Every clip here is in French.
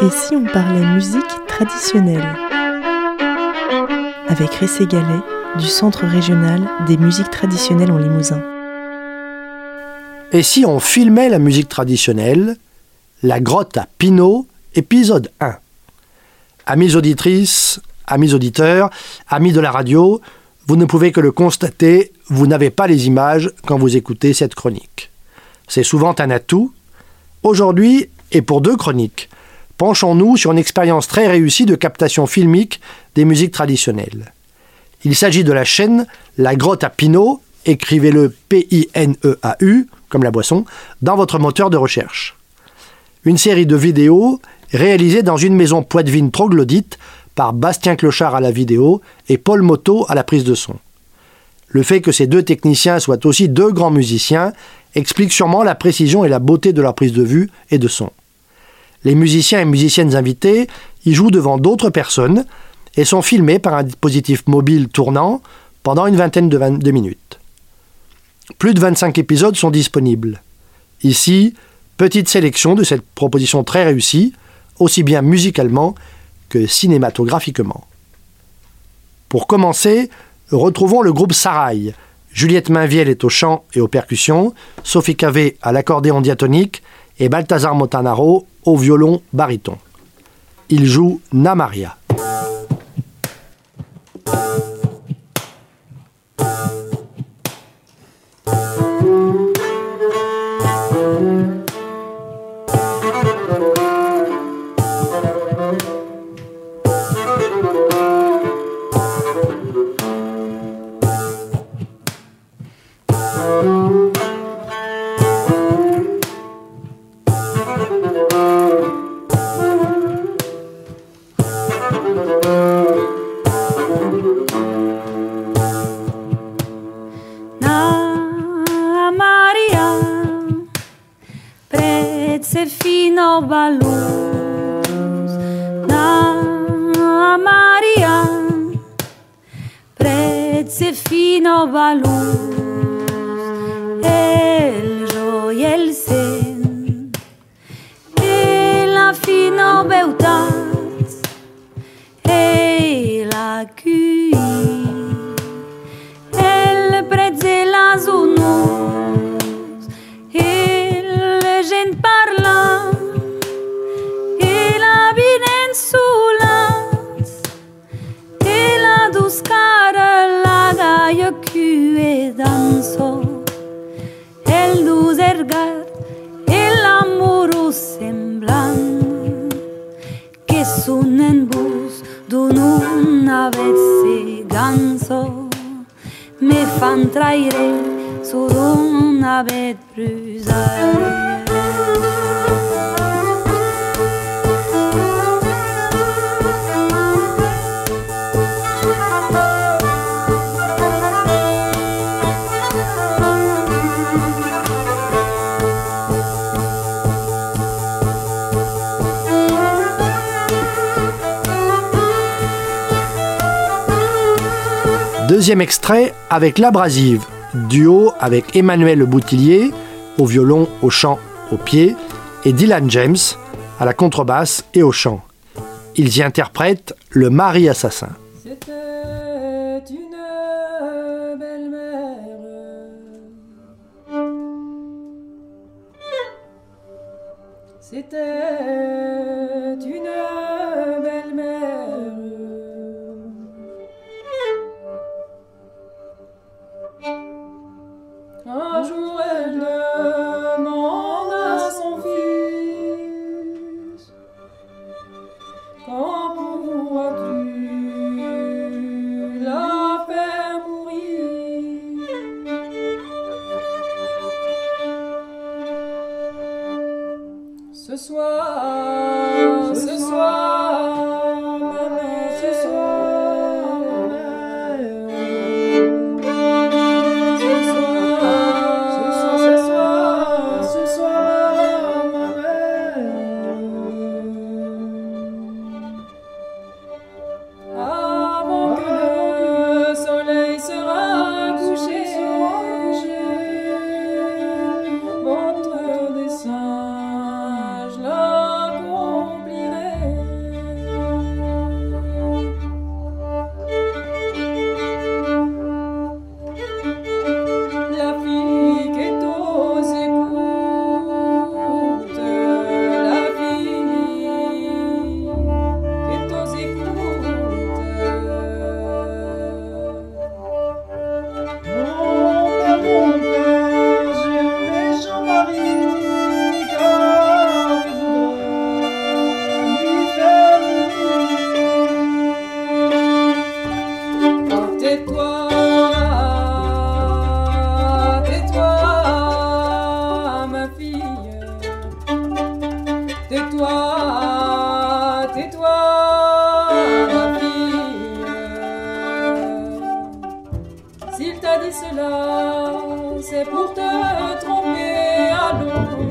Et si on parlait musique traditionnelle Avec Ressé Gallet du Centre régional des musiques traditionnelles en Limousin. Et si on filmait la musique traditionnelle La grotte à Pinot, épisode 1 Amis auditrices, amis auditeurs, amis de la radio, vous ne pouvez que le constater, vous n'avez pas les images quand vous écoutez cette chronique. C'est souvent un atout. Aujourd'hui, et pour deux chroniques, penchons-nous sur une expérience très réussie de captation filmique des musiques traditionnelles. Il s'agit de la chaîne La Grotte à Pinot, écrivez-le P-I-N-E-A-U, comme la boisson, dans votre moteur de recherche. Une série de vidéos réalisées dans une maison poitevine troglodyte par Bastien Clochard à la vidéo et Paul Moto à la prise de son. Le fait que ces deux techniciens soient aussi deux grands musiciens explique sûrement la précision et la beauté de leur prise de vue et de son. Les musiciens et musiciennes invités y jouent devant d'autres personnes et sont filmés par un dispositif mobile tournant pendant une vingtaine de, minutes. Plus de 25 épisodes sont disponibles. Ici, petite sélection de cette proposition très réussie, aussi bien musicalement que cinématographiquement. Pour commencer, retrouvons le groupe Sarail. Juliette Mainviel est au chant et aux percussions, Sophie Cavé à l'accordéon diatonique et Balthazar Montanaro au violon baryton. Il joue Namaria. los balús da Maria prezze fino balús el jo el sen e la fino beutat e la cura albergar el amorós semblant que és un embús d'un una vez ganso me fan traire sur un avet brusar. Deuxième extrait avec L'Abrasive, duo avec Emmanuel Boutillier au violon, au chant, au pied, et Dylan James à la contrebasse et au chant. Ils y interprètent Le mari assassin. Soir, t'a dit cela, c'est pour te tromper. Allons,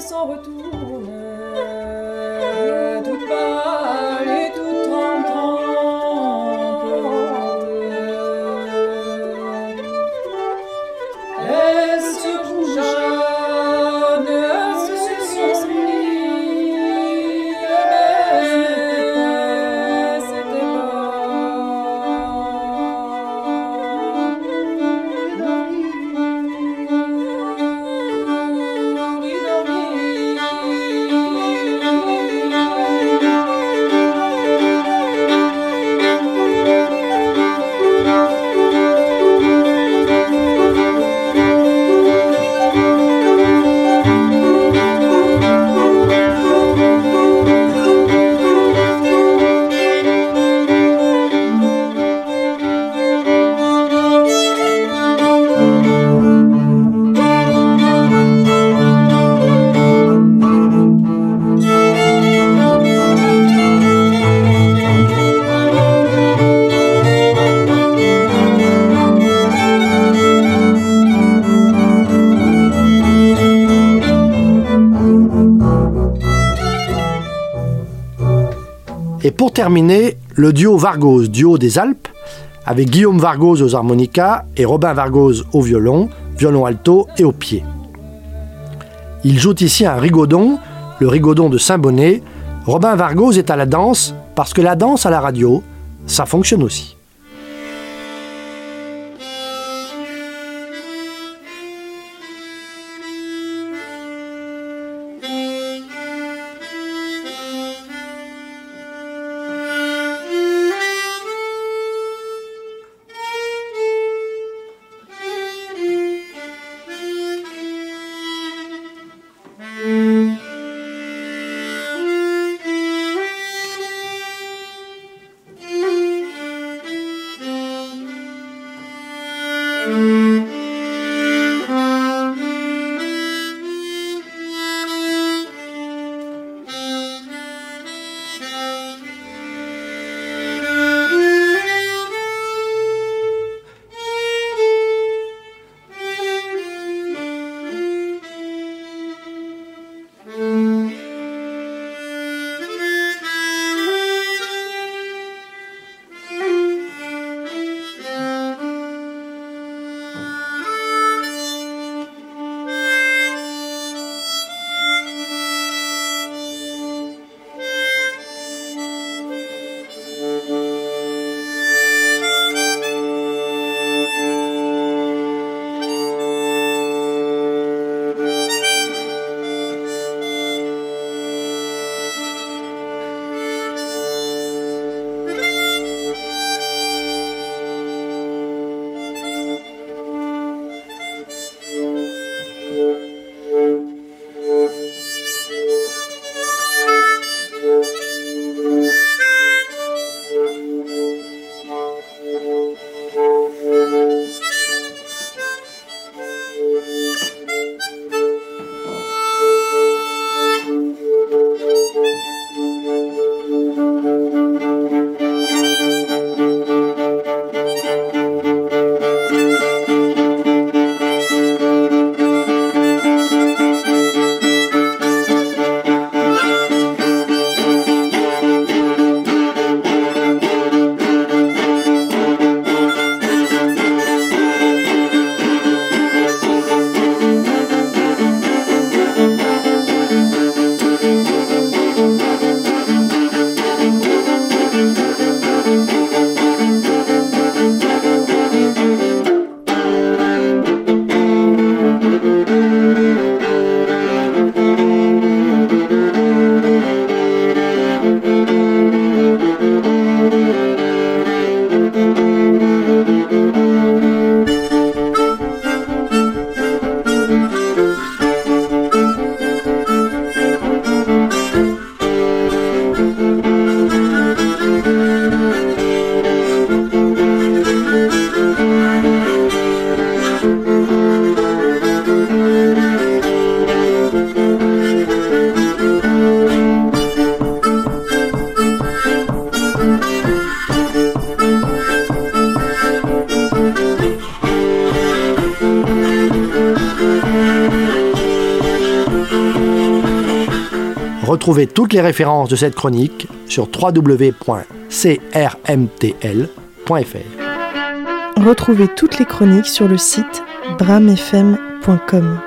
elle s'en retourne, toute pâle et toute tremblante. Elle Et pour terminer, le duo Vargos, duo des Alpes, avec Guillaume Vargos aux harmonicas et Robin Vargos au violon, violon alto et au pied. Ils jouent ici un rigodon, le rigodon de Saint-Bonnet. Robin Vargos est à la danse parce que la danse à la radio, ça fonctionne aussi. Retrouvez toutes les références de cette chronique sur www.crmtl.fr. Retrouvez toutes les chroniques sur le site bramfm.com.